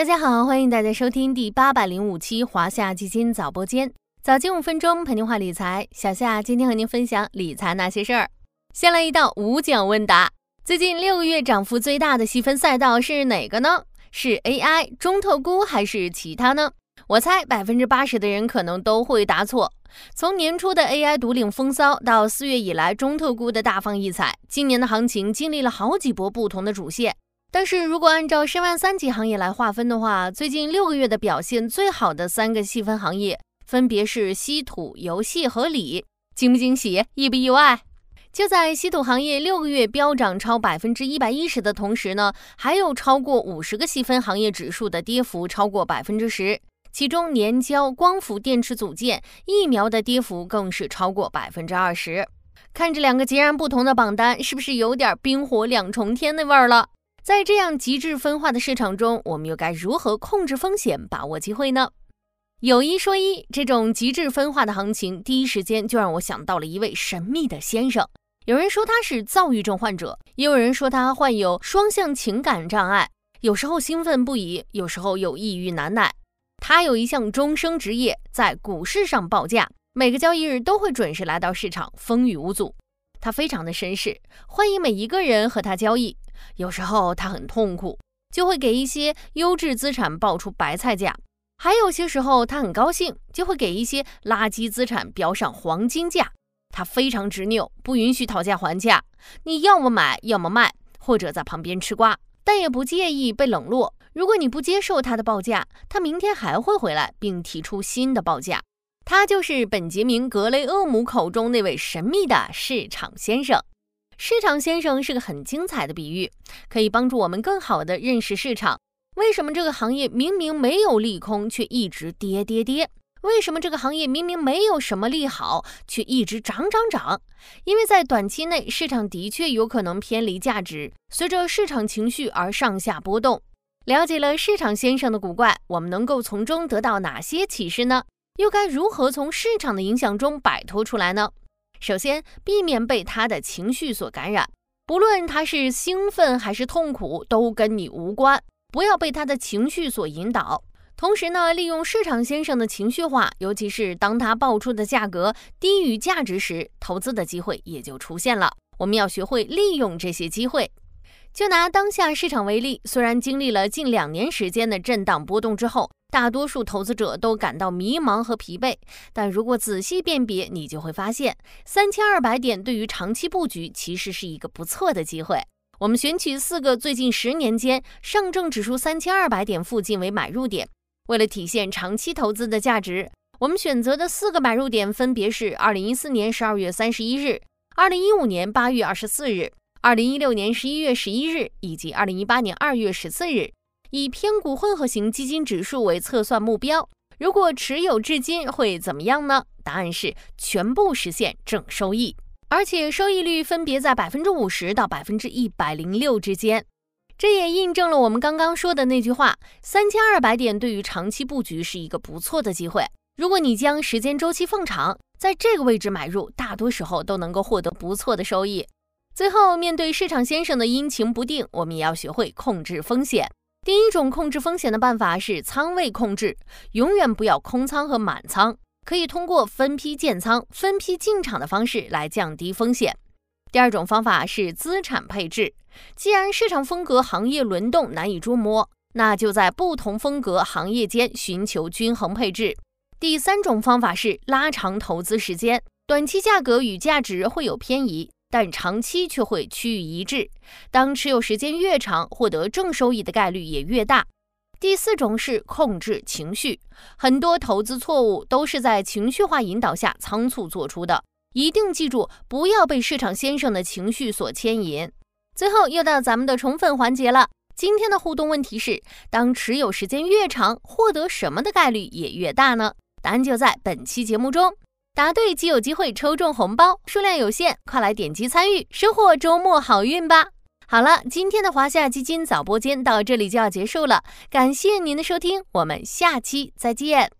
大家好，欢迎大家收听第八百零五期华夏基金早播间，早间五分钟陪您话理财。小夏今天和您分享理财那些事儿。先来一道五讲问答：最近六个月涨幅最大的细分赛道是哪个呢？是 AI、中特估还是其他呢？我猜百分之八十的人可能都会答错。从年初的 AI 独领风骚，到四月以来中特估的大放异彩，今年的行情经历了好几波不同的主线。但是如果按照申万三级行业来划分的话，最近六个月的表现最好的三个细分行业，分别是稀土、游戏和锂。惊不惊喜，意不意外？就在稀土行业六个月飙涨超百分之一百一十的同时呢，还有超过五十个细分行业指数的跌幅超过百分之十，其中粘胶、光伏电池组件、疫苗的跌幅更是超过百分之二十。看着两个截然不同的榜单，是不是有点冰火两重天的味儿了？在这样极致分化的市场中，我们又该如何控制风险、把握机会呢？有一说一，这种极致分化的行情，第一时间就让我想到了一位神秘的先生。有人说他是躁郁症患者，也有人说他患有双向情感障碍，有时候兴奋不已，有时候又抑郁难耐。他有一项终生职业，在股市上报价，每个交易日都会准时来到市场，风雨无阻。他非常的绅士，欢迎每一个人和他交易。有时候他很痛苦，就会给一些优质资产报出白菜价；还有些时候他很高兴，就会给一些垃圾资产标上黄金价。他非常执拗，不允许讨价还价，你要么买，要么卖，或者在旁边吃瓜，但也不介意被冷落。如果你不接受他的报价，他明天还会回来并提出新的报价。他就是本杰明·格雷厄姆口中那位神秘的市场先生。市场先生是个很精彩的比喻，可以帮助我们更好地认识市场。为什么这个行业明明没有利空，却一直跌跌跌？为什么这个行业明明没有什么利好，却一直涨涨涨？因为在短期内，市场的确有可能偏离价值，随着市场情绪而上下波动。了解了市场先生的古怪，我们能够从中得到哪些启示呢？又该如何从市场的影响中摆脱出来呢？首先，避免被他的情绪所感染，不论他是兴奋还是痛苦，都跟你无关。不要被他的情绪所引导。同时呢，利用市场先生的情绪化，尤其是当他报出的价格低于价值时，投资的机会也就出现了。我们要学会利用这些机会。就拿当下市场为例，虽然经历了近两年时间的震荡波动之后，大多数投资者都感到迷茫和疲惫，但如果仔细辨别，你就会发现，三千二百点对于长期布局其实是一个不错的机会。我们选取四个最近十年间上证指数三千二百点附近为买入点，为了体现长期投资的价值，我们选择的四个买入点分别是二零一四年十二月三十一日、二零一五年八月二十四日、二零一六年十一月十一日以及二零一八年二月十四日。以偏股混合型基金指数为测算目标，如果持有至今会怎么样呢？答案是全部实现正收益，而且收益率分别在百分之五十到百分之一百零六之间。这也印证了我们刚刚说的那句话：三千二百点对于长期布局是一个不错的机会。如果你将时间周期放长，在这个位置买入，大多时候都能够获得不错的收益。最后，面对市场先生的阴晴不定，我们也要学会控制风险。第一种控制风险的办法是仓位控制，永远不要空仓和满仓，可以通过分批建仓、分批进场的方式来降低风险。第二种方法是资产配置，既然市场风格、行业轮动难以捉摸，那就在不同风格行业间寻求均衡配置。第三种方法是拉长投资时间，短期价格与价值会有偏移。但长期却会趋于一致。当持有时间越长，获得正收益的概率也越大。第四种是控制情绪，很多投资错误都是在情绪化引导下仓促做出的。一定记住，不要被市场先生的情绪所牵引。最后又到咱们的宠粉环节了。今天的互动问题是：当持有时间越长，获得什么的概率也越大呢？答案就在本期节目中。答对即有机会抽中红包，数量有限，快来点击参与，收获周末好运吧！好了，今天的华夏基金早播间到这里就要结束了，感谢您的收听，我们下期再见。